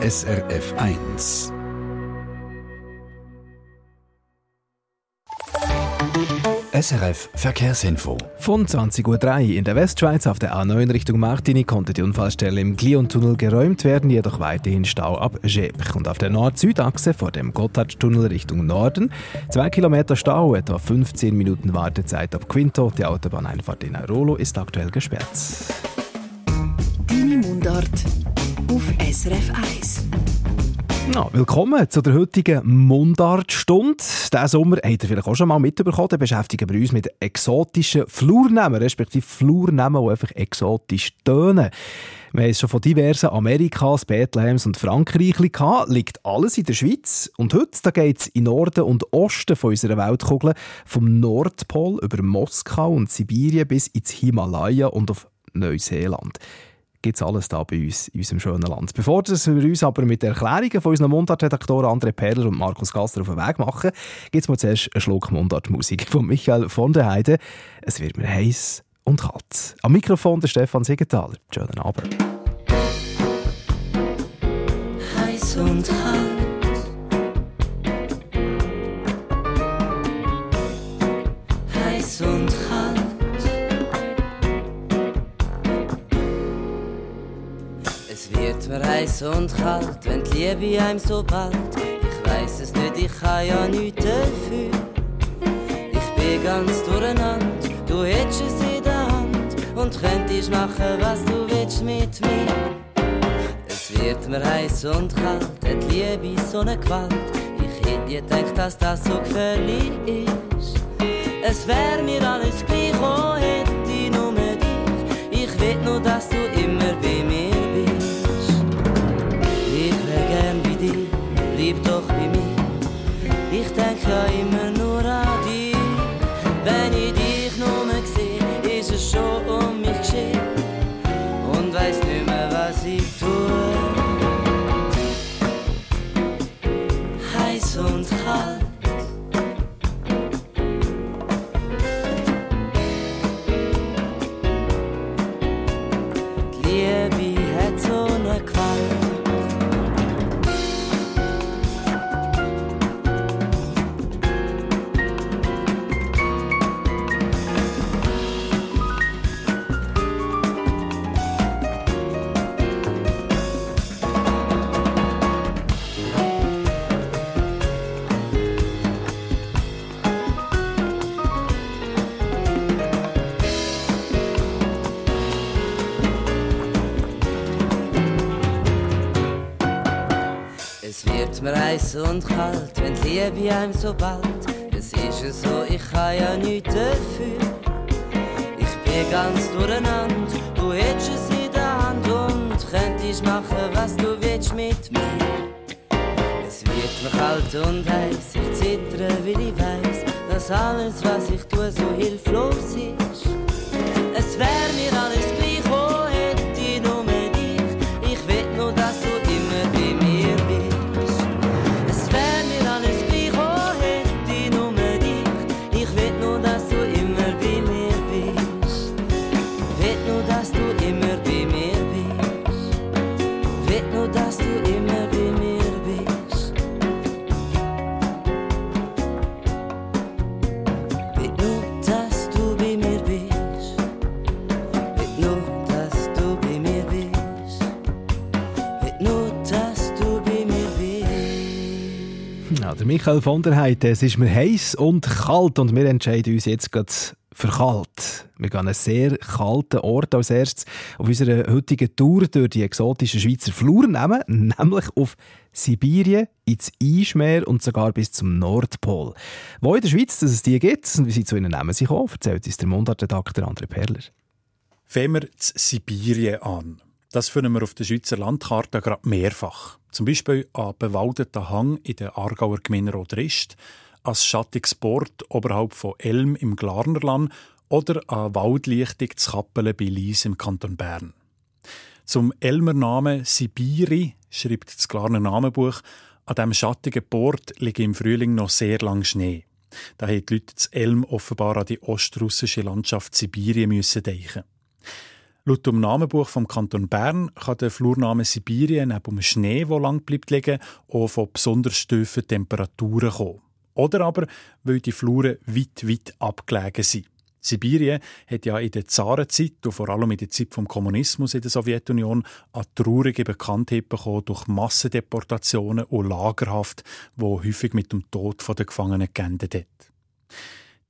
SRF 1. SRF Verkehrsinfo. Von 20.03 Uhr in der Westschweiz auf der A9 Richtung Martini konnte die Unfallstelle im Glion-Tunnel geräumt werden, jedoch weiterhin Stau ab Gepch. Und auf der Nord-Süd-Achse vor dem Gotthardtunnel Richtung Norden zwei Kilometer Stau, etwa 15 Minuten Wartezeit ab Quinto. Die Autobahneinfahrt in Airolo ist aktuell gesperrt. Deine Mundart auf SRF 1. Ja, willkommen zu der heutigen Mundartstunde. Diesen Sommer habt ihr vielleicht auch schon mal mitbekommen, da beschäftigen wir uns mit exotischen Flurnamen, respektive Flurnamen, die einfach exotisch tönen. Wir haben es schon von diversen Amerikas, Bethlehems und Frankreich gehabt. Liegt alles in der Schweiz. Und heute geht es in Norden und Osten von unserer Weltkugel, vom Nordpol über Moskau und Sibirien bis ins Himalaya und auf Neuseeland gibt es alles da bei uns in unserem schönen Land. Bevor wir uns aber mit den Erklärungen von unseren Mundartredaktoren André Perler und Markus Gasser auf den Weg machen, gibt es mal zuerst einen Schluck Mundartmusik von Michael von der Heide. Es wird mir heiß und kalt. Am Mikrofon der Stefan Siegenthaler. Schönen Abend. Heiß und kalt. Heiß und wird mir heiß und kalt, wenn die Liebe einem so bald. Ich weiß es nicht, ich kann ja nichts dafür. Ich bin ganz durcheinander, du hättest es in der Hand und könntest machen, was du willst mit mir. Es wird mir heiß und kalt, hat die Liebe so eine Gewalt. Ich hätte nie gedacht, dass das so gefährlich ist. Es wär mir alles gleich, oh, hätte ich nur dich. Ich will nur, dass du immer bei mir bleib doch bei mir. Ich denk ja immer und kalt, wenn die Liebe einem so bald. Es ist ja so, ich kann ja nichts dafür. Ich bin ganz durcheinander, du hättest es in der Hand und könntest machen, was du willst mit mir. Es wird mir kalt und heiß, ich zittere, weil ich weiß, dass alles, was ich tue, so hilflos ist. Es wär mir alles gleich, Michael von der Heide, es ist mir heiß und kalt und wir entscheiden uns jetzt gerade für kalt. Wir gehen an einen sehr kalten Ort als erstes auf unserer heutigen Tour durch die exotischen Schweizer Fluren nehmen, nämlich auf Sibirien, ins Eismeer und sogar bis zum Nordpol. Wo in der Schweiz dass es die gibt und wie sie zu ihnen nehmen auch, erzählt uns der Mundartredakteur André Perler. Fangen wir zu Sibirien an. Das finden wir auf der Schweizer Landkarte gerade mehrfach. Zum Beispiel an bewaldeten Hang in der Aargauer Gemeinde Rodrist, als schattiges Bord oberhalb von Elm im Glarnerland oder an Waldlichtung zu Kappelen bei Lies im Kanton Bern. Zum Elmer Namen Sibiri schreibt das Glarner Namenbuch, an diesem schattigen Bord liegt im Frühling noch sehr lang Schnee. Da haben die Leute zu Elm offenbar an die ostrussische Landschaft Sibirien müssen denken. Laut dem Namenbuch vom Kanton Bern kann der Flurname Sibirien neben dem Schnee, der lang bleibt liegen, auch von besonders tiefen Temperaturen kommen. Oder aber, weil die Fluren weit, weit abgelegen sind. Sibirien hat ja in der Zarenzeit und vor allem in der Zeit des Kommunismus in der Sowjetunion eine traurige Bekanntheit bekommen durch Massendeportationen und Lagerhaft, wo häufig mit dem Tod der Gefangenen geendet hat.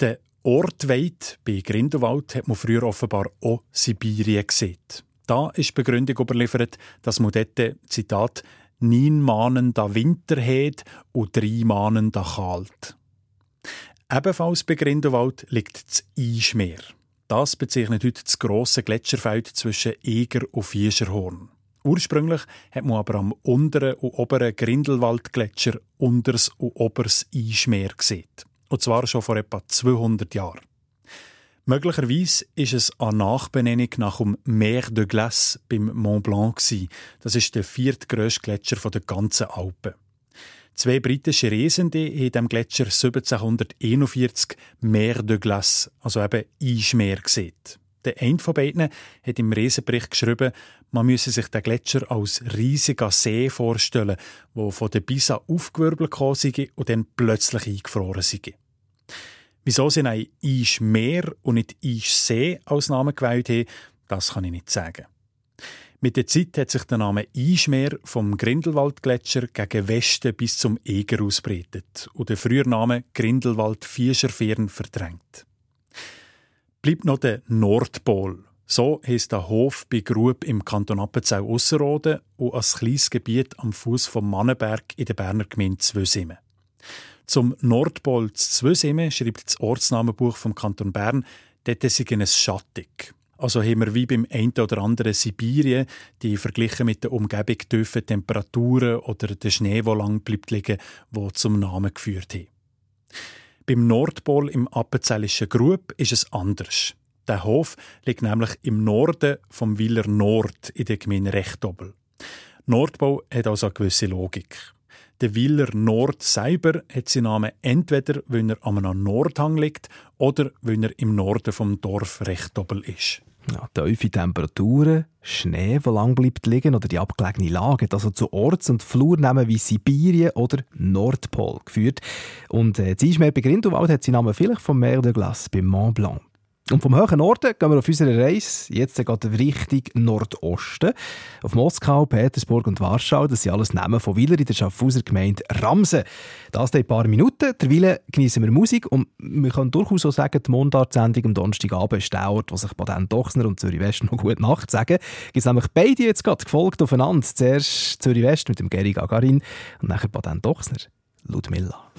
Der Ort weit bei Grindelwald hat man früher offenbar auch Sibirien gesehen. Da ist die Begründung überliefert, dass man dort, Zitat, neun Mahnen da Winter hat und drei Mahnen da kalt. Ebenfalls bei Grindelwald liegt das Eischmeer. Das bezeichnet heute das grosse Gletscherfeld zwischen Eger und Fischerhorn. Ursprünglich hat man aber am unteren und oberen Grindelwaldgletscher Unters und Obers Eischmeer gesehen. Und zwar schon vor etwa 200 Jahren. Möglicherweise ist es eine Nachbenennung nach dem Mer de Glace beim Mont Blanc. Das ist der viertgrößte Gletscher der ganzen Alpen. Zwei britische Reisende haben diesem Gletscher 1741 Mer de Glace, also eben Eismeer, gesehen. Der eine von beiden hat im Reisebericht geschrieben, man müsse sich den Gletscher als riesiger See vorstellen, wo von der Bisa aufgewirbelt sei und dann plötzlich eingefroren sei. Wieso sie ein Eismeer und nicht Eissee als Namen gewählt haben, das kann ich nicht sagen. Mit der Zeit hat sich der Name Eismeer vom Grindelwaldgletscher gegen Westen bis zum Eger ausbreitet und der frühere Name Grindelwald Fischerfern verdrängt. Bleibt noch der Nordpol. So heisst der Hof bei Grub im Kanton Appenzell Ausserrhoden und ein kleines Gebiet am Fuß vom Mannenberg in der Berner Gemeinde Zwösimme. Zum Nordpol Zwösimme schreibt das Ortsnamenbuch vom Kanton Bern, dort sei es schattig. Also haben wir wie beim einen oder anderen Sibirien, die verglichen mit der Umgebung tiefen Temperaturen oder der Schnee, der lang bleibt liegen, wo zum Namen geführt haben. Beim Nordpol im Appenzellischen Grub ist es anders. Der Hof liegt nämlich im Norden vom Willer Nord in der Gemeinde Rechtobel. Nordbau hat also eine gewisse Logik. Der Willer Nord selber hat seinen Namen entweder, weil er einem Nordhang liegt oder weil er im Norden vom Dorf Rechtobel ist. Ja, tiefe Temperaturen, Schnee, der lang bleibt liegen oder die abgelegene Lage hat also zu Orts- und Flurnamen wie Sibirien oder Nordpol geführt. Und äh, das Eismeer bei Grindelwald hat seinen Namen vielleicht vom Mer de Glace beim Mont Blanc. Und vom hohen Norden gehen wir auf unserer Reise jetzt geht Richtung Nordosten. Auf Moskau, Petersburg und Warschau. Das sind alles Namen von Willer in der Schaffhauser Gemeinde Ramsen. Das in ein paar Minuten. Derweil genießen wir Musik und wir können durchaus auch sagen, die Mundart-Sendung am Donnerstagabend ist der Ort, wo sich Baden Dochsner und Zürich West noch gut Nacht sagen. Es gibt nämlich beide jetzt gerade gefolgt aufeinander. Zuerst Zürich West mit dem Gary Gagarin und nachher Baden Dochsner, Ludmilla.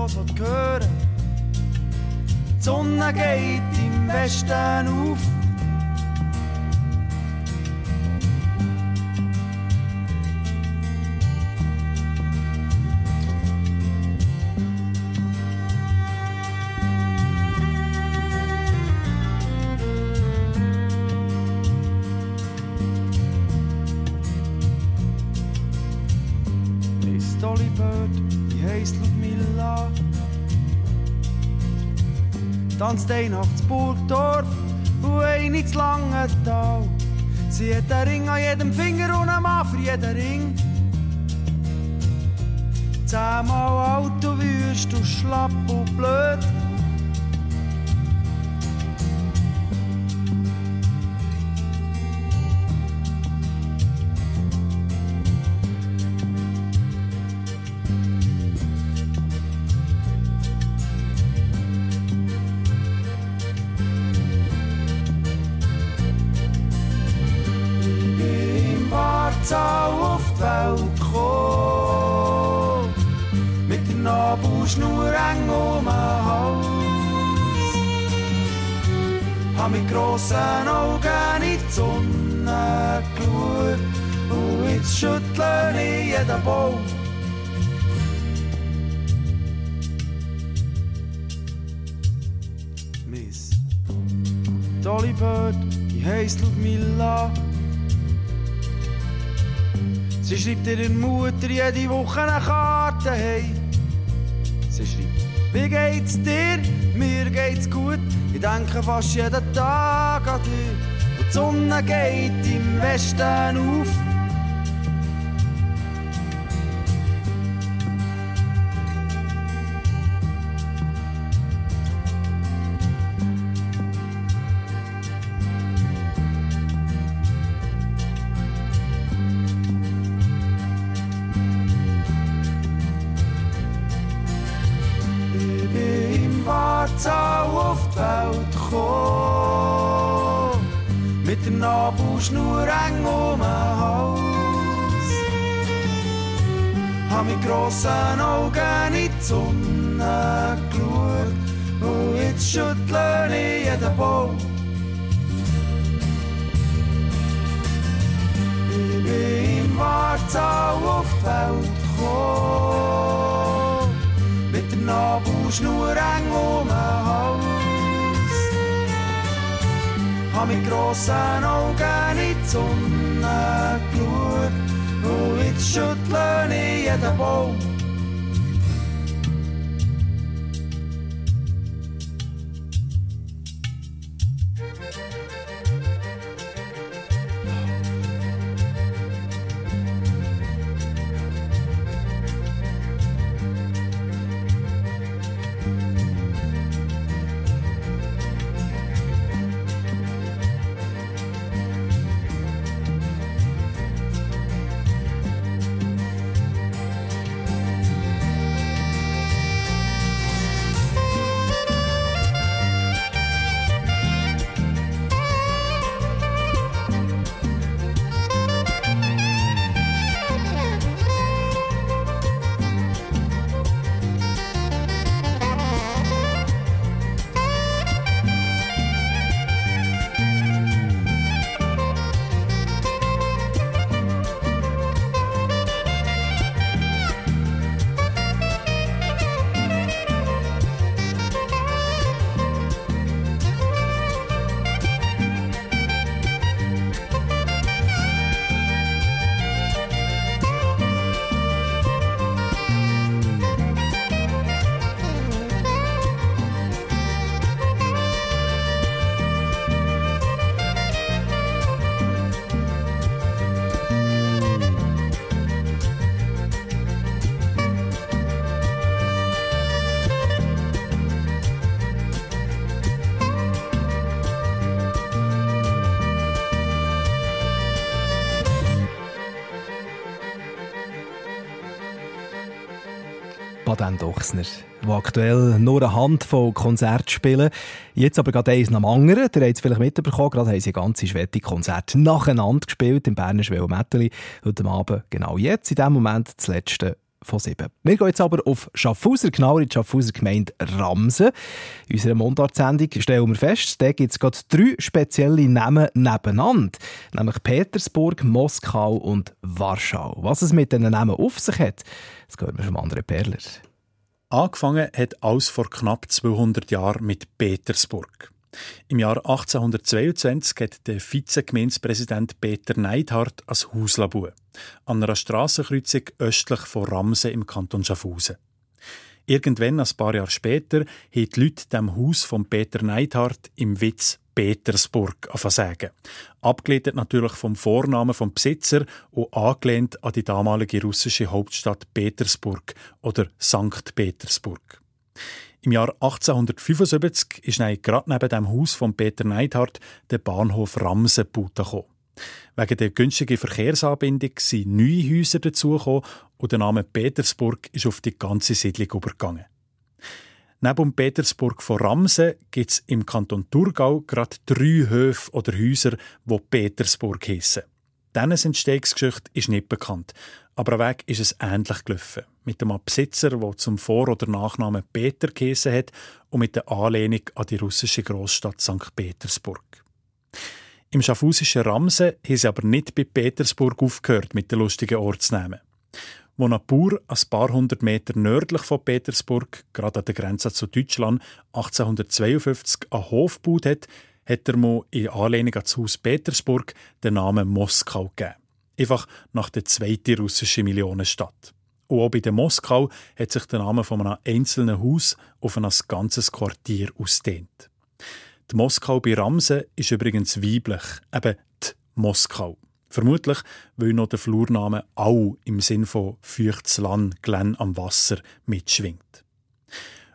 Was hören Die Sonne geht im Westen auf. Tanzt ein nach Burgdorf und ein ins Langental. Sie hat einen Ring an jedem Finger und einen Mann für jeden Ring. Zehnmal alt und wüst und schlapp und blöd. Jede Woche eine Karte, hey. Sie schreibt, wie geht's dir? Mir geht's gut. Ich denke fast jeden Tag an dich. Und die Sonne geht im Westen auf. Nabelschnur eng um den Hals. Hab mit grossen Augen in die Sonne geschaut und jetzt schüttle ich jeden Baum. Ich bin im Wartau auf die Welt gekommen, mit der Nabelschnur eng um den Hals. Hab mit grossen Augen in die Sonne geschaut und jetzt schüttle ich jeden Baum. Baden Dochsner, die aktuell nur eine Handvoll Konzerte spielen. Jetzt aber gerade eins nach dem anderen. Ihr habt es vielleicht mitbekommen, gerade haben sie ganze Schwette Konzerte nacheinander gespielt im Berner Schwelmetteli. Heute Abend, genau jetzt, in diesem Moment, das letzte von sieben. Wir gehen jetzt aber auf Schaffhauser, genauer in die Schaffhauser Gemeinde Ramsen. In unserer Mundart-Sendung stellen wir fest, da gibt es gerade drei spezielle Namen nebeneinander. Nämlich Petersburg, Moskau und Warschau. Was es mit diesen Namen auf sich hat, das hören wir vom anderen Perler. Angefangen hat alles vor knapp 200 Jahren mit Petersburg. Im Jahr 1822 hat der Vizegemeinspräsident Peter Neidhardt als Hauslabu an einer Strassenkreuzung östlich von Ramse im Kanton Schaffhausen. Irgendwann, ein paar Jahre später, haben die Leute dem Haus von Peter Neidhardt im Witz Petersburg sagen. Abgeleitet natürlich vom Vornamen vom Besitzer und angelehnt an die damalige russische Hauptstadt Petersburg oder Sankt Petersburg. Im Jahr 1875 ist gerade neben dem Haus von Peter Neidhardt der Bahnhof Ramsen gebaut. Wegen der günstigen Verkehrsanbindung sind neue Häuser dazugekommen und der Name Petersburg ist auf die ganze Siedlung übergegangen. Neben Petersburg von Ramsen gibt es im Kanton Thurgau gerade drei Höfe oder Häuser, die Petersburg heissen. Diese Entstehungsgeschichte ist nicht bekannt, aber weg ist es ähnlich gelaufen. Mit einem Besitzer, der zum Vor- oder Nachnamen Peter geheissen hat und mit der Anlehnung an die russische Großstadt St. Petersburg. Im schaffhausischen Ramsen haben sie aber nicht bei Petersburg aufgehört mit den lustigen Ortsnamen. Wo ein Bauer ein paar hundert Meter nördlich von Petersburg, gerade an der Grenze zu Deutschland, 1852 einen Hof gebaut hat, hat er mir in Anlehnung an das Haus Petersburg den Namen Moskau gegeben. Einfach nach der zweiten russischen Millionenstadt. Und auch bei der Moskau hat sich der Name von einem einzelnen Haus auf ein ganzes Quartier ausdehnt. Die Moskau bei Ramsen ist übrigens weiblich, eben die Moskau. Vermutlich, weil noch der Flurname Au im Sinn von feuchtes Land, Glenn am Wasser mitschwingt.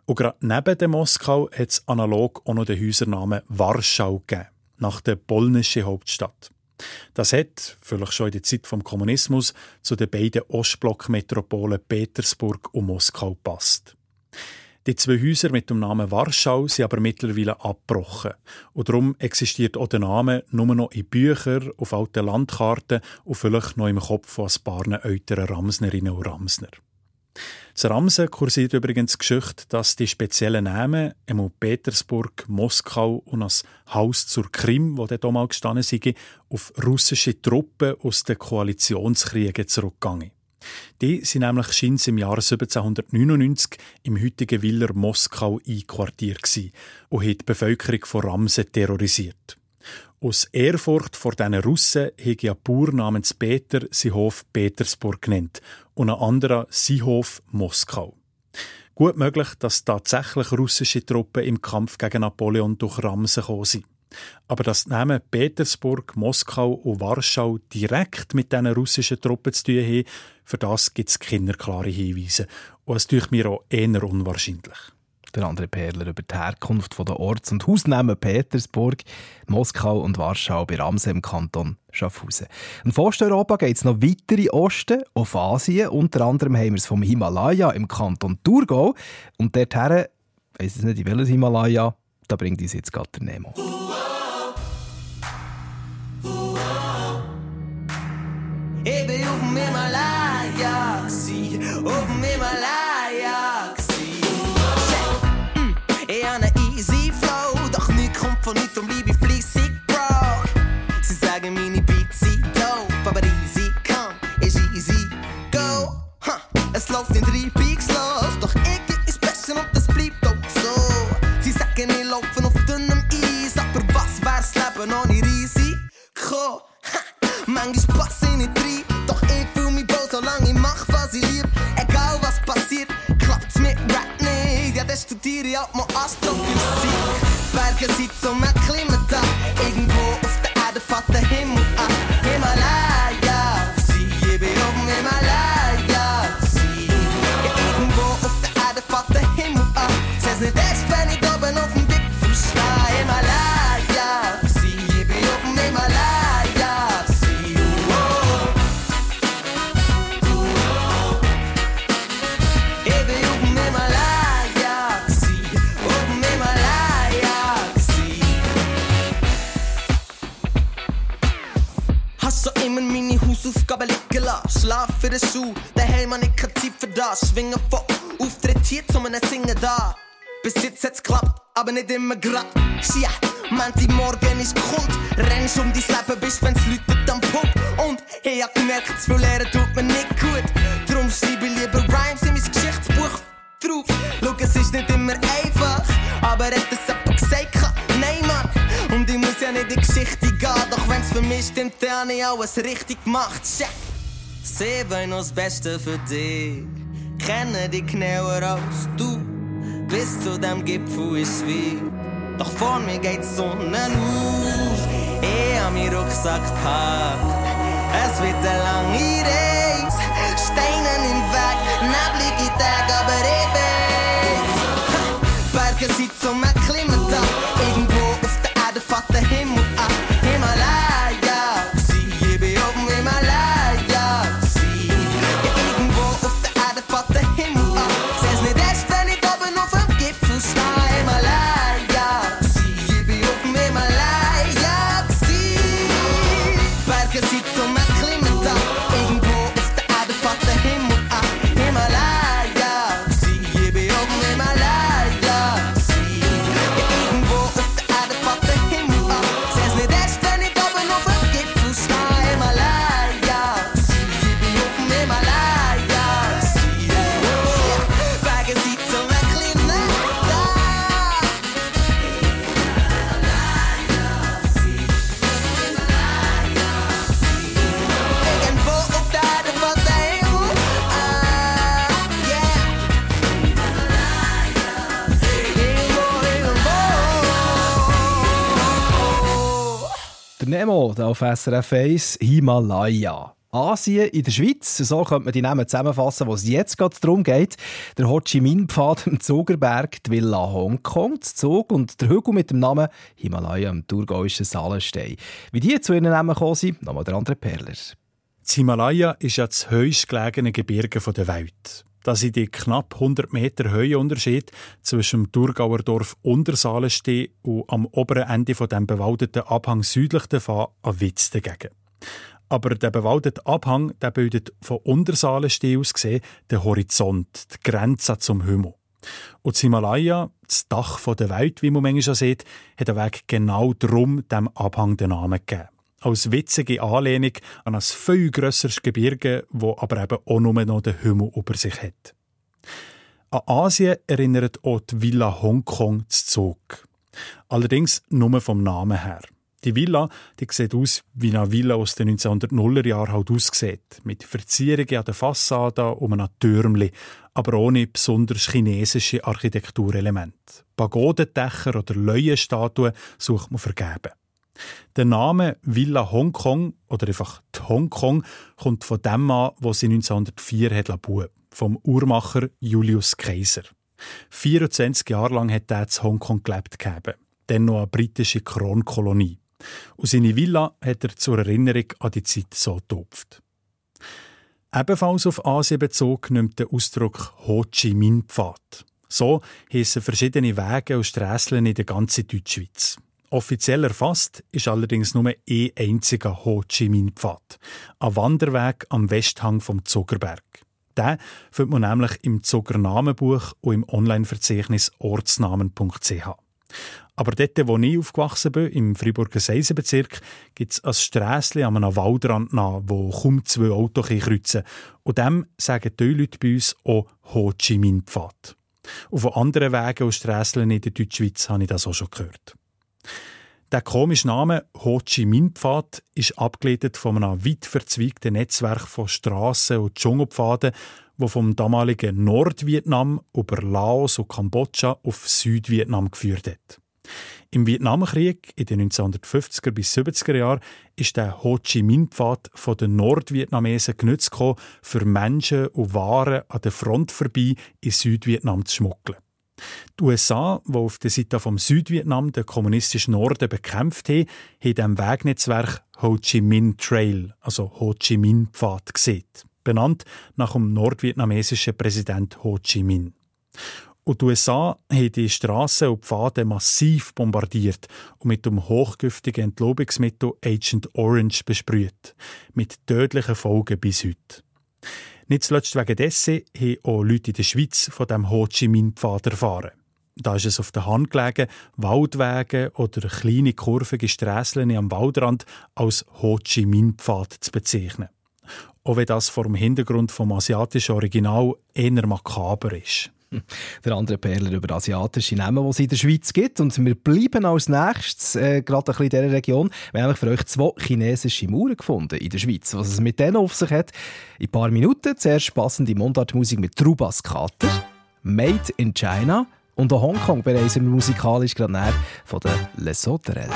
Und gerade neben der Moskau hat es analog auch noch den Häusernamen Warschau gegeben, nach der polnischen Hauptstadt. Das hat, vielleicht schon in der Zeit vom Kommunismus, zu den beiden Ostblock-Metropolen Petersburg und Moskau passt. Die zwei Häuser mit dem Namen Warschau sind aber mittlerweile abgebrochen. Und darum existiert auch der Name nur noch in Büchern, auf alten Landkarten und vielleicht noch im Kopf von ein paar älteren Ramsnerinnen und Ramsner. Zu Ramsen kursiert übrigens die Geschichte, dass die speziellen Namen, einmal Petersburg, Moskau und das Haus zur Krim, wo der damals gestanden sei, auf russische Truppen aus den Koalitionskriegen zurückgegangen. Die sind nämlich scheins im Jahr 1799 im heutigen Willer Moskau einquartiert und haben die Bevölkerung von Ramsen terrorisiert. Aus Ehrfurcht vor diesen Russen hat ein Bauer namens Peter sein Hof Petersburg genannt und ein anderer sein Hof Moskau. Gut möglich, dass tatsächlich russische Truppen im Kampf gegen Napoleon durch Ramsen gekommen sind. Aber dass die Namen Petersburg, Moskau und Warschau direkt mit diesen russischen Truppen zu tun haben, für das gibt es keine klaren Hinweise. Und es tut mir auch eher unwahrscheinlich. Der andere Perler über die Herkunft der Orts- und Hausnamen Petersburg, Moskau und Warschau bei Ramse im Kanton Schaffhausen. Von Osteuropa geht es noch weiter in Osten, auf Asien. Unter anderem haben wir es vom Himalaya im Kanton Thurgau. Und dorthin, ich weiß nicht, in welches Himalaya, da bringt uns jetzt gerade der Nemo. Und bleib ich fleissig, Bro. Sie sagen, meine Beats sind dope, aber easy come, ist easy go. Ha, es läuft in drei Peaks los, doch irgendwie ist besser und das bleibt auch so. Sie sagen, ich laufe auf dünnem Eis, aber was wär's Leben ohne Risiko? Ha, manchmal passe ich nicht rein, doch ich fühl mich wohl, solange ich mach, was ich lieb. Egal was passiert, klappt's mit Rap nicht. Ja, dann studiere ich auch mal Astrophysik. Berge sind zum da, irgendwo auf für den Schuh. Daheim man Zeit für das. Schwingen von Auftritt hier zu einem Singen da. Bis jetzt hat's klappt, aber nicht immer grad. Ja, Menti morgen ist Kult. Rennst um dein Leben, bis wenn's läutet am Punkt. Und ich hab gemerkt, zu viel lernen tut mir nicht gut. Drum schreibe ich lieber Rhymes in mein Geschichtsbuch drauf. Schau, es ist nicht immer einfach, aber hat es jemand gesagt? Nein, Mann. Und ich muss ja nicht in die Geschichte gehen, doch wenn's für mich stimmt, dann hab ich alles richtig gemacht. Check. Sieben noch das Beste für dich. Kenne dich genauer als du. Bis zu dem Gipfel ist wie. Doch vor mir geht die Sonne auf. Ich hab meinen Rucksack gepackt. Es wird eine lange Reise. Steine im Weg, neblige Tage, aber ich bin. Berge sind zum Der auf SRF 1 Himalaya. Asien in der Schweiz, so könnte man die Namen zusammenfassen, wo es jetzt gerade darum geht. Der Ho Chi Minh Pfad im Zugerberg, die Villa Hongkong, der Zug und der Hügel mit dem Namen Himalaya im thurgauischen Salenstein. Wie die zu ihren Namen gekommen sind, nochmal der andere Perler. Das Himalaya ist ja das höchst gelegene Gebirge der Welt. Das sind die knapp 100 Meter Höhenunterschied zwischen dem Thurgauer Dorf Untersalenstein und am oberen Ende von dem bewaldeten Abhang südlich davon an Witz dagegen. Aber der bewaldete Abhang der bildet von Untersalenstein aus gesehen den Horizont, die Grenze zum Himmel. Und das Himalaya, das Dach der Welt, wie man manchmal schon sieht, hat den Weg genau darum dem Abhang den Namen gegeben als witzige Anlehnung an ein viel grösseres Gebirge, wo aber eben auch nur noch den Himmel über sich hat. An Asien erinnert auch die Villa Hongkong zu Zug. Allerdings nur vom Namen her. Die Villa die sieht aus, wie eine Villa aus den 1900er Jahren halt aussieht. Mit Verzierungen an der Fassade um einem Türmli, aber ohne besonders chinesische Architekturelemente. Pagodendächer oder Leuenstatuen sucht man vergeben. Der Name Villa Hongkong oder einfach Hongkong kommt von dem an, wo sie 1904 hat bauen vom Uhrmacher Julius Kaiser. 24 Jahre lang hat er in Hongkong gelebt gehabt, dann noch eine britische Kronkolonie. Und seine Villa hat er zur Erinnerung an die Zeit so getopft. Ebenfalls auf Asien bezogen nimmt der Ausdruck Ho Chi Minh Pfad. So heissen verschiedene Wege und Strässeln in der ganzen Deutschschweiz. Offiziell erfasst ist allerdings nur ein einziger Ho Chi Minh Pfad, ein Wanderweg am Westhang vom Zuckerberg. Den findet man nämlich im Zucker Namenbuch und im Online-Verzeichnis ortsnamen.ch. Aber dort, wo ich aufgewachsen bin, im Friburger Seisenbezirk, gibt es ein Strässchen an einem Waldrand nach, wo kaum zwei Autos kreuzen Und dem sagen die Leute bei uns auch Ho Chi Minh Pfad. Und von anderen Wegen und Strässeln in der Deutschschweiz habe ich das auch schon gehört. Der komische Name Ho Chi Minh Pfad ist abgeleitet von einem weit verzweigten Netzwerk von Strassen und Dschungelpfaden, wo vom damaligen Nordvietnam über Laos und Kambodscha auf Südvietnam geführt hat. Im Vietnamkrieg in den 1950er bis 70er Jahren ist der Ho Chi Minh Pfad von den Nordvietnamesen genutzt gekommen, für Menschen und Waren an der Front vorbei in Südvietnam zu schmuggeln. Die USA, die auf der Seite vom Südvietnam den kommunistischen Norden bekämpft haben, haben dem Wegnetzwerk Ho Chi Minh Trail, also Ho Chi Minh Pfad, gesehen, benannt nach dem nordvietnamesischen Präsident Ho Chi Minh. Und die USA haben die Strassen und Pfade massiv bombardiert und mit dem hochgiftigen Entlobungsmittel Agent Orange besprüht. Mit tödlichen Folgen bis heute. Nicht zuletzt wegen dessen haben auch Leute in der Schweiz von dem Ho Chi Minh-Pfad erfahren. Da ist es auf der Hand gelegen, Waldwege oder kleine kurvige Strässeln am Waldrand als Ho Chi Minh-Pfad zu bezeichnen. Auch wenn das vor dem Hintergrund vom asiatischen Original eher makaber ist. Der andere Perler über asiatische Namen, die es in der Schweiz gibt. Und wir bleiben als nächstes äh, gerade ein bisschen in dieser Region. Wir haben für euch zwei chinesische Mauern gefunden in der Schweiz. Was es mit denen auf sich hat, in ein paar Minuten. Zuerst passende Mundartmusik mit Trubas Kater, Made in China und auch Hongkong bereisen wir musikalisch gerade näher von der Les Sauterelles.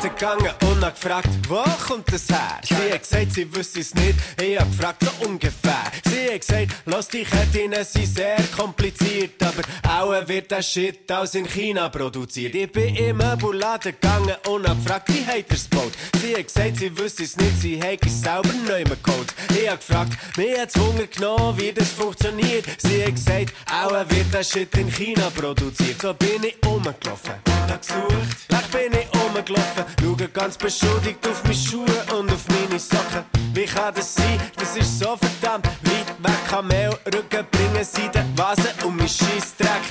Bin in den Laden gegangen und hab gefragt, wo kommt das her? Sie hat gesagt, sie wüsste es nicht. Ich hab gefragt, so ungefähr. Sie hat gesagt, lass die Ketten sind sehr kompliziert, aber auch wird der Shit aus in China produziert. Ich bin im Möbelladen gegangen und hab gefragt, wie hat er's gebaut? Sie hat gesagt, sie wüsste es nicht, sie hat es selber neu geholt. Ich hab gefragt, mir hat's Hunger genommen, wie das funktioniert. Sie hat gesagt, auch wird der Shit in China produziert. So bin ich rumgelaufen, hab gesucht, dann bin ich rumgelaufen, schaue ganz beschuldigt auf meine Schuhe und auf meine Socken. Wie kann das sein? Das ist so verdammt weit weg. Kamel, Rücken bringen sie den Vasen um mein Scheissdreck.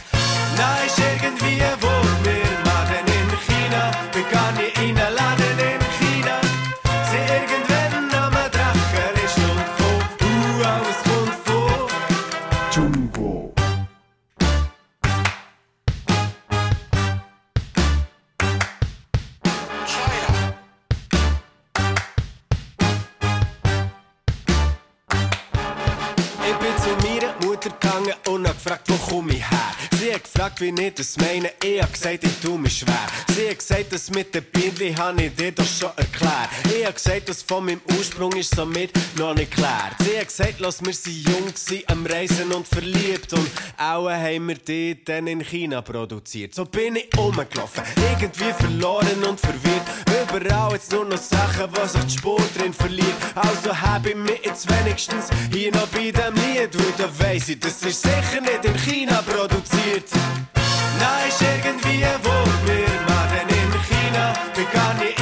Gefragt, wie ich das meine. Ich hab gesagt, ich tu mich schwer. Sie hat gesagt, das mit den Bindli hab ich dir doch schon erklärt. Ich hab gesagt, das von meinem Ursprung ist somit noch nicht klar. Sie hat gesagt, lass wir sie jung gsi, am Reisen und verliebt. Und auch haben wir die dann in China produziert. So bin ich rumgelaufen, irgendwie verloren und verwirrt. Überall jetzt nur noch Sachen, wo sich die Spur drin verliert. Also hab ich mich jetzt wenigstens hier noch bei dem Lied, wo da weiss ich, das ist sicher nicht in China produziert. Nein, ist irgendwie wo wir machen in China. Wir gehen in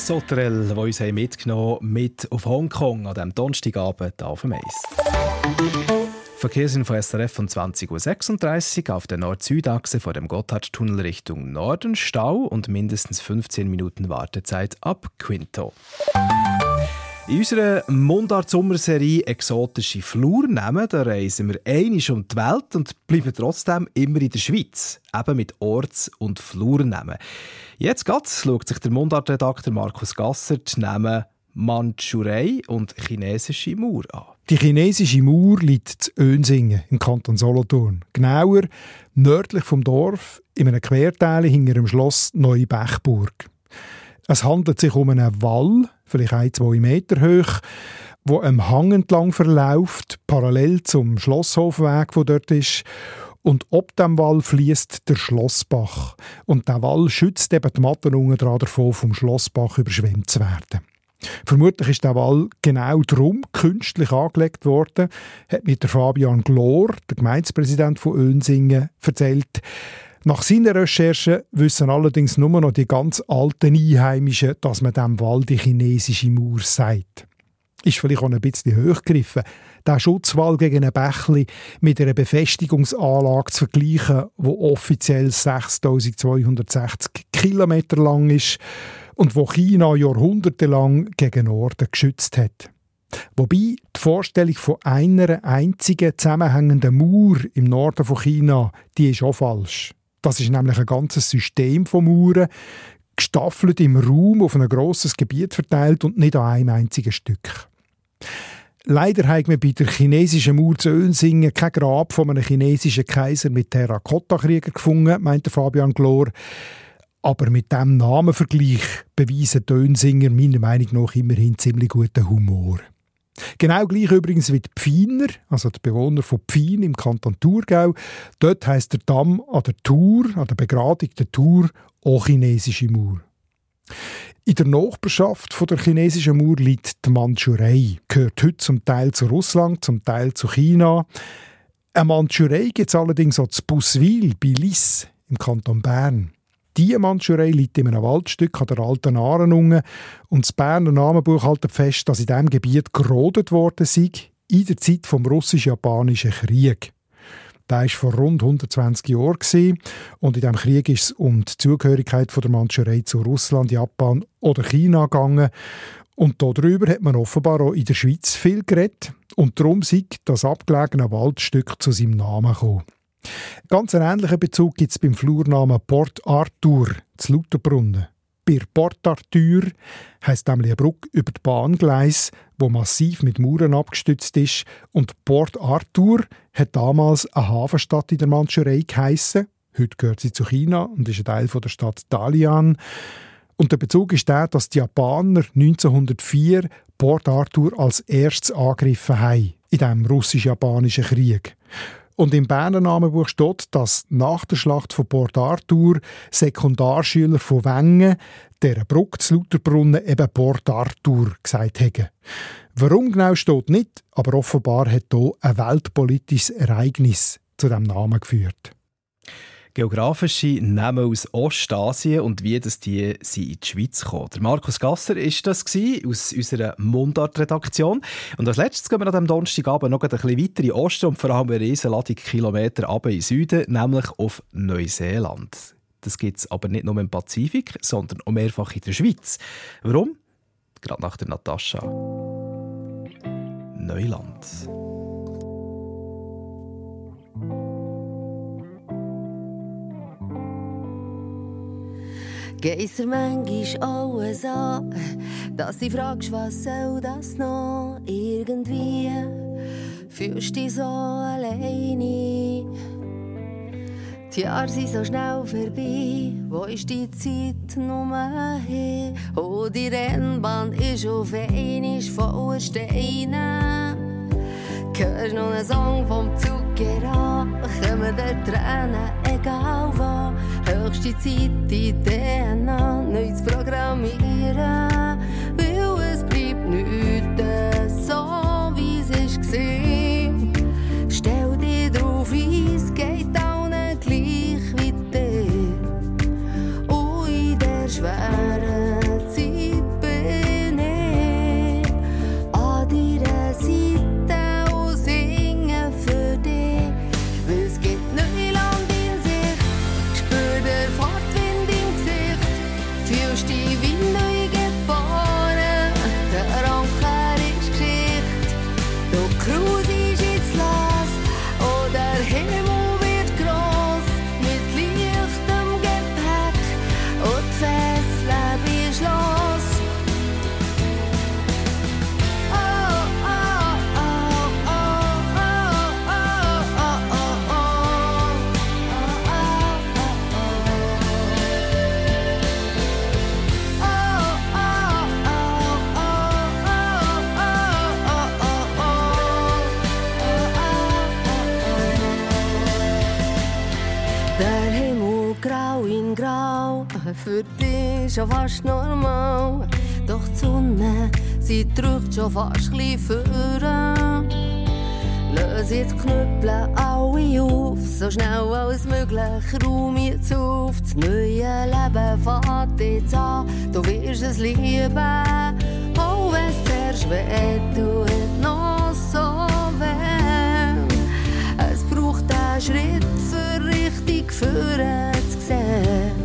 Les Sauterelles, die uns haben mitgenommen mit auf Hongkong an diesem Donnerstagabend auf dem Eis. Verkehrsinfo SRF von 20.36 Uhr auf der Nord-Süd-Achse vor dem Gotthardtunnel Richtung Norden Stau und mindestens 15 Minuten Wartezeit ab Quinto. In unserer Mundart-Sommerserie «Exotische Flurnamen» da reisen wir einig um die Welt und bleiben trotzdem immer in der Schweiz, eben mit Orts- und Flurnamen. Jetzt schaut sich der Mundart-Redakteur Markus Gasser die Namen Mandschurei und chinesische Mauer an. Die chinesische Mauer liegt zu Önsingen im Kanton Solothurn. Genauer nördlich vom Dorf in einem Querteil hinter dem Schloss Neubechburg. Es handelt sich um einen Wall, vielleicht ein, zwei Meter hoch, wo am Hang entlang verläuft, parallel zum Schlosshofweg, wo dort ist. Und ob dem Wall fließt der Schlossbach. Und der Wall schützt eben die Matten unten dran davon, vom Schlossbach überschwemmt zu werden. Vermutlich ist der Wall genau darum künstlich angelegt worden, hat mir der Fabian Glor, der Gemeindepräsident von Önsingen, erzählt. Nach seinen Recherchen wissen allerdings nur noch die ganz alten Einheimischen, dass man dem Wall die chinesische Mauer sagt. Ist vielleicht auch ein bisschen hochgegriffen, der Schutzwall gegen ein Bächli mit einer Befestigungsanlage zu vergleichen, wo offiziell 6260 Kilometer lang ist und wo China jahrhundertelang gegen Norden geschützt hat. Wobei die Vorstellung von einer einzigen zusammenhängenden Mauer im Norden von China, die ist auch falsch. Das ist nämlich ein ganzes System von Mauern, gestaffelt im Raum auf ein grosses Gebiet verteilt und nicht an einem einzigen Stück. Leider haben wir bei der chinesischen Mauer zu Önsingen kein Grab von einem chinesischen Kaiser mit Terrakotta-Krieger gefunden, meinte Fabian Glor. Aber mit dem Namenvergleich beweisen die Önsinger meiner Meinung nach immerhin ziemlich guten Humor. Genau gleich übrigens wie die Pfiner, also die Bewohner von Pfin im Kanton Thurgau. Dort heißt der Damm an der Tour, an der begradigten Tour, auch chinesische Mauer. In der Nachbarschaft von der chinesischen Mauer liegt die Mandschurei. Gehört heute zum Teil zu Russland, zum Teil zu China. Eine Mandschurei gibt es allerdings auch zu Buswil bei Lis im Kanton Bern. Diese Mandschurei liegt in einem Waldstück an der alten Arenunge und das Berner Namenbuch hält fest, dass in diesem Gebiet gerodet worden sei, in der Zeit vom russisch-japanischen Krieg. Der war vor rund 120 Jahren und in diesem Krieg ist es um die Zugehörigkeit der Mandschurei zu Russland, Japan oder China gegangen. Und darüber hat man offenbar auch in der Schweiz viel geredet und darum sei das abgelegene Waldstück zu seinem Namen gekommen. Ganz einen ähnlichen Bezug gibt es beim Flurnamen Port Arthur zu Lauterbrunnen. Bei Port Arthur heisst nämlich eine Brücke über die Bahngleis, wo massiv mit Mauern abgestützt ist. Und Port Arthur hat damals eine Hafenstadt in der Mandschurei geheissen. Heute gehört sie zu China und ist ein Teil der Stadt Dalian. Und der Bezug ist der, dass die Japaner 1904 Port Arthur als erstes angegriffen haben in dem russisch-japanischen Krieg. Und im Berner Namenbuch steht, dass nach der Schlacht von Port Arthur Sekundarschüler von Wengen der Brücke zu Lauterbrunnen eben Port Arthur gesagt haben. Warum genau steht nicht, aber offenbar hat hier ein weltpolitisches Ereignis zu dem Namen geführt geografische Namen aus Ostasien und wie das die sind in die Schweiz kommen. Der Markus Gasser ist das aus unserer Mundart-Redaktion. Und als letztes gehen wir an diesem Donnerstagabend noch ein bisschen weiter in Osten und vor allem eine Riesenladung Kilometer ab in Süden, nämlich auf Neuseeland. Das gibt es aber nicht nur im Pazifik, sondern auch mehrfach in der Schweiz. Warum? Gerade nach der Natascha. Neuland. Geisser manchmal alles an, dass du fragst, was soll das noch irgendwie? Fühlst dich so alleine? Die Jahre sind so schnell vorbei, wo ist die Zeit nur hin? Oh, die Rennbahn ist auf einmal voller Steine. Hörst noch einen Song vom Zucker an, kommen der Tränen, egal wo. Höchste Zeit, die DNA neu zu programmieren, Für dich schon fast normal. Doch die Sonne, sie drückt schon fast ein vor. Löse jetzt Knüppel alle auf, so schnell als möglich, Raum jetzt auf. Das neue Leben fängt jetzt an, du wirst es lieben. Auch wenn es zuerst weh tut, noch so weh. Es braucht einen Schritt, für richtig führen zu sehen.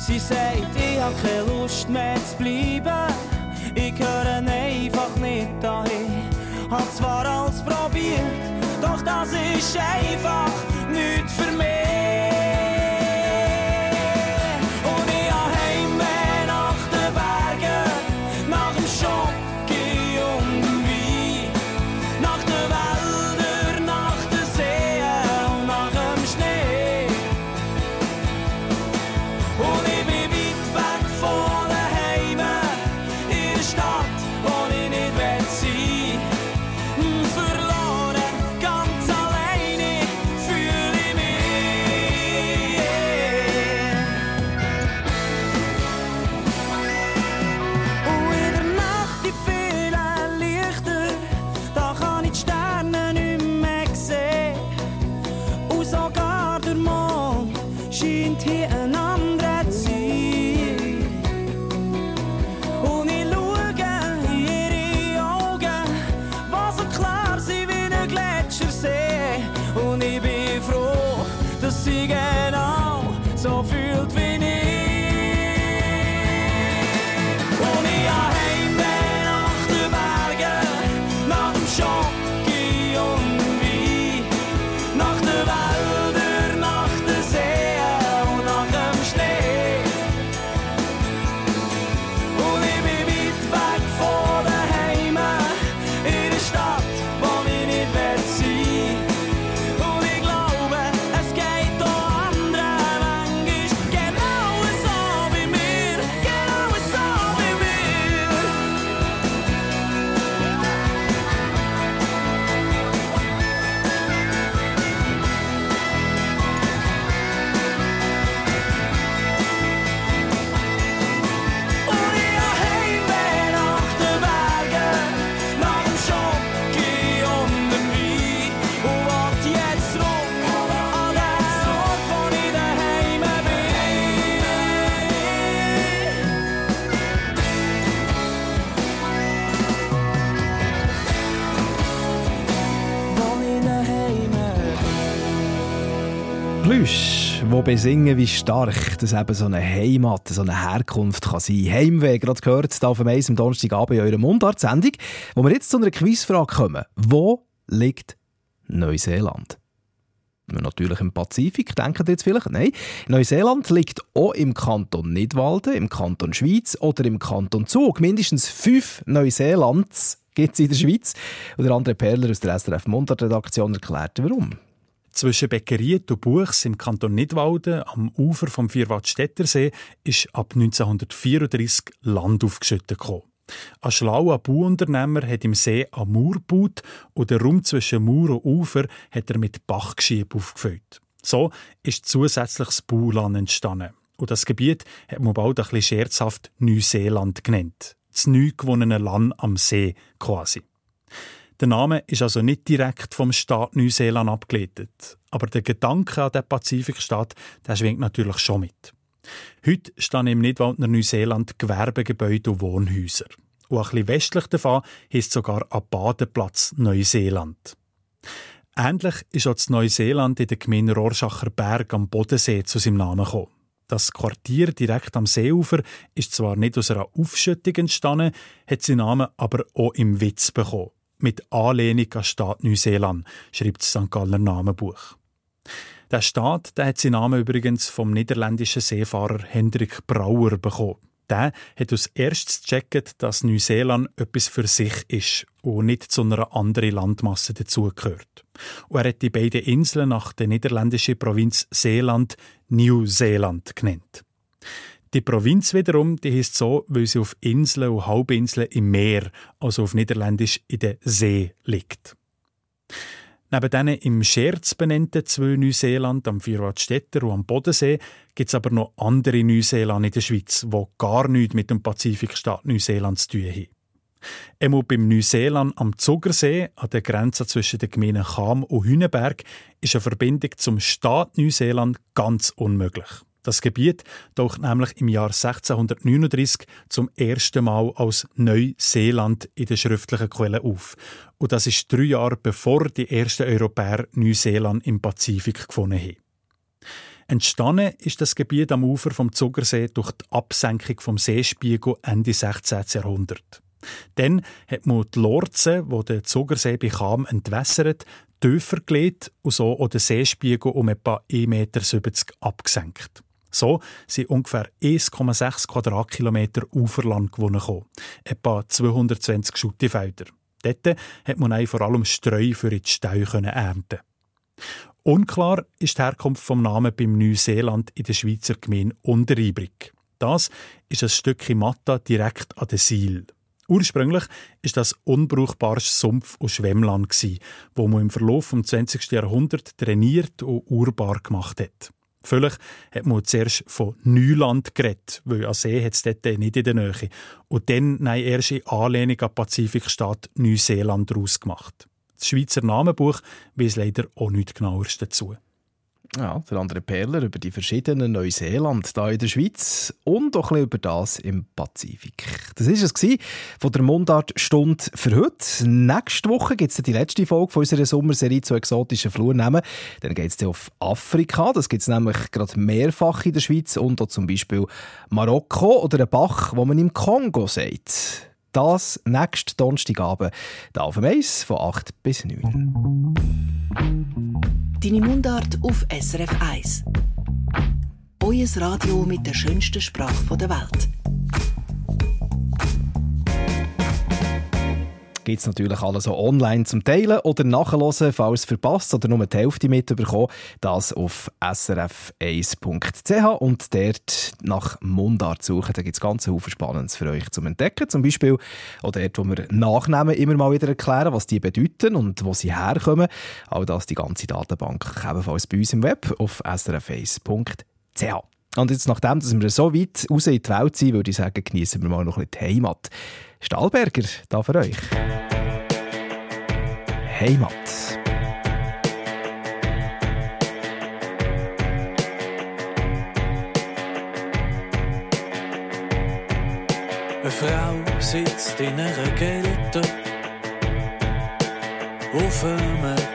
Sie sagt, ich habe keine Lust mehr zu bleiben. Ich höre einfach nicht dahin. Hab zwar alles probiert, doch das ist einfach nicht für mich. Besingen, wie stark das eben so eine Heimat, so eine Herkunft kann sein. Heimweh, gerade gehört, hier auf am Donnerstagabend in eurer Mundart-Sendung, wo wir jetzt zu einer Quizfrage kommen. Wo liegt Neuseeland? Natürlich im Pazifik, denken jetzt vielleicht? Nein. Neuseeland liegt auch im Kanton Nidwalden, im Kanton Schweiz oder im Kanton Zug. Mindestens fünf Neuseelands gibt es in der Schweiz. Und der andere Perler aus der SRF Mundart-Redaktion erklärt, warum. Zwischen Beckeriet und Buchs im Kanton Nidwalden am Ufer vom Vierwaldstättersee ist ab 1934 Land aufgeschüttet gekommen. Ein schlauer Bauunternehmer hat im See am Mauer gebaut und den Raum zwischen Mauer und Ufer hat er mit Bachgeschieb aufgefüllt. So ist zusätzliches Bauland entstanden. Und das Gebiet hat man bald ein bisschen scherzhaft Neuseeland genannt. Das neu gewonnene Land am See quasi. Der Name ist also nicht direkt vom Staat Neuseeland abgeleitet. Aber der Gedanke an den Pazifikstaat, der schwingt natürlich schon mit. Heute stehen im Nidwaldner Neuseeland Gewerbegebäude und Wohnhäuser. Und ein bisschen westlich davon heisst sogar ein Badeplatz Neuseeland. Ähnlich ist auch das Neuseeland in der Gemeinde Rorschacher Berg am Bodensee zu seinem Namen gekommen. Das Quartier direkt am Seeufer ist zwar nicht aus einer Aufschüttung entstanden, hat seinen Namen aber auch im Witz bekommen mit Anlehnung an Staat Neuseeland, schreibt das St. Galler Namenbuch. Der Staat der hat seinen Namen übrigens vom niederländischen Seefahrer Hendrik Brauer bekommen. Der hat als erstes gecheckt, dass Neuseeland etwas für sich ist und nicht zu einer anderen Landmasse dazugehört. Und er hat die beiden Inseln nach der niederländischen Provinz Seeland New Zealand genannt. Die Provinz wiederum, die heißt so, weil sie auf Inseln und Halbinseln im Meer, also auf Niederländisch in der See, liegt. Neben diesen im Scherz benannten zwei Neuseeland am Vierwaldstätter und am Bodensee gibt es aber noch andere Neuseeland in der Schweiz, die gar nichts mit dem Pazifikstaat Neuseeland zu tun haben. Einmal beim Neuseeland am Zugersee, an der Grenze zwischen den Gemeinden Cham und Hünenberg, ist eine Verbindung zum Staat Neuseeland ganz unmöglich. Das Gebiet taucht nämlich im Jahr 1639 zum ersten Mal als Neuseeland in den schriftlichen Quellen auf. Und das ist drei Jahre bevor die ersten Europäer Neuseeland im Pazifik gefunden haben. Entstanden ist das Gebiet am Ufer vom Zugersee durch die Absenkung vom Seespiegel Ende 16. Jahrhundert. Dann hat man die Lorze, wo der Zugersee bekam, entwässert, tiefer gelegt und so auch den Seespiegel um etwa 1,70 Meter abgesenkt. So sind ungefähr 1,6 Quadratkilometer Uferland gewonnen. Etwa 220 Schuttefelder. Dort hat man vor allem Streu für die Stau ernten Unklar ist die Herkunft vom Namen beim Neuseeland in der Schweizer Gemeinde Unteribrig. Das ist ein Stückchen Matta direkt an der Siel. Ursprünglich ist das unbrauchbares Sumpf- und Schwemmland, wo man im Verlauf des 20. Jahrhunderts trainiert und urbar gemacht hat. Vielleicht hat man zuerst von Neuland geredet, weil an See hat es dort nicht in der Nähe. Und dann nein, erst in Anlehnung an den Pazifikstaat Neuseeland daraus gemacht. Das Schweizer Namenbuch weiß leider auch nichts genaueres dazu. Ja, der andere Perler über die verschiedenen Neuseeland hier in der Schweiz und auch ein über das im Pazifik. Das war es von der Mundart-Stunde für heute. Nächste Woche gibt es die letzte Folge von unserer Sommerserie zu exotischen Flurnamen. Dann geht es auf Afrika. Das gibt es nämlich gerade mehrfach in der Schweiz und auch zum Beispiel Marokko oder einen Bach, wo man im Kongo sagt. Das nächste Donnerstagabend, da auf dem Eis von 8 bis 9. Deine Mundart auf SRF 1. Euer Radio mit der schönsten Sprache der Welt. Gibt es natürlich alles so online zum Teilen oder nachhören, falls verpasst oder nur die Hälfte mitbekommen. Das auf srf1.ch und dort nach Mundart suchen. Da gibt es ganz viele Spannendes für euch zum Entdecken. Zum Beispiel auch dort, wo wir Nachnamen immer mal wieder erklären, was die bedeuten und wo sie herkommen. All das, die ganze Datenbank, ebenfalls bei uns im Web auf srf1.ch. Und jetzt, nachdem dass wir so weit raus in die Welt sind, würde ich sagen, genießen wir mal noch ein bisschen die Heimat. Stahlberger, da für euch. Heimat. Eine Frau sitzt in einer Gelte auf einem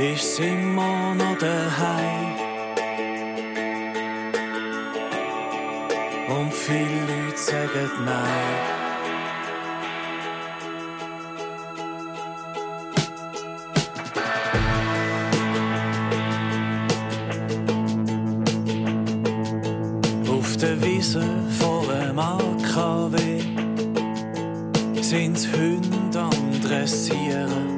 ist immer noch daheim. Und viele Leute sagen nein. Wiese vor dem AKW sind Hunde am Dressieren.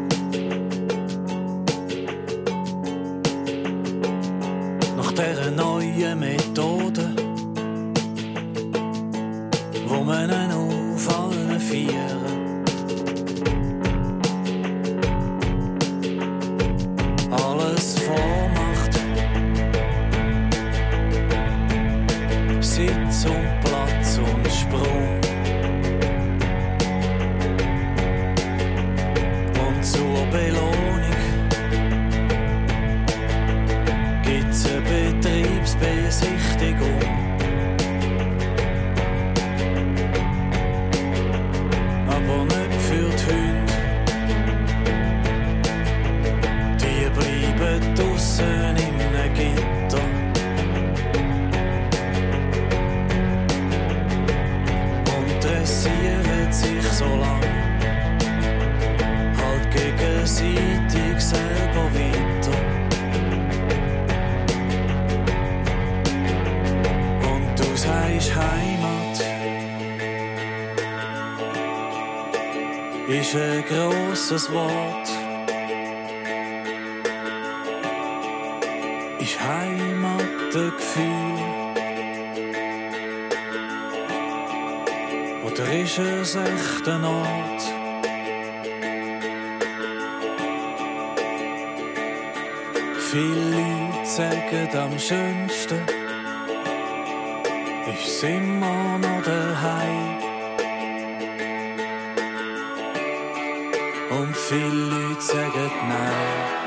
rechten Ort. Viele Leute sagen am schönsten, ich immer noch daheim. Und viele Leute sagen nein.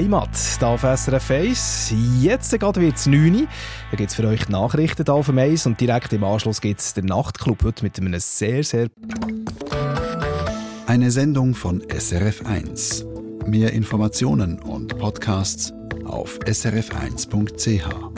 Heimat, hier auf SRF 1. Jetzt gerade wird es 9 Uhr. Da gibt es für euch Nachrichten hier auf dem 1 und direkt im Anschluss gibt es den Nachtclub heute mit einem sehr, sehr... Eine Sendung von SRF 1. Mehr Informationen und Podcasts auf srf1.ch.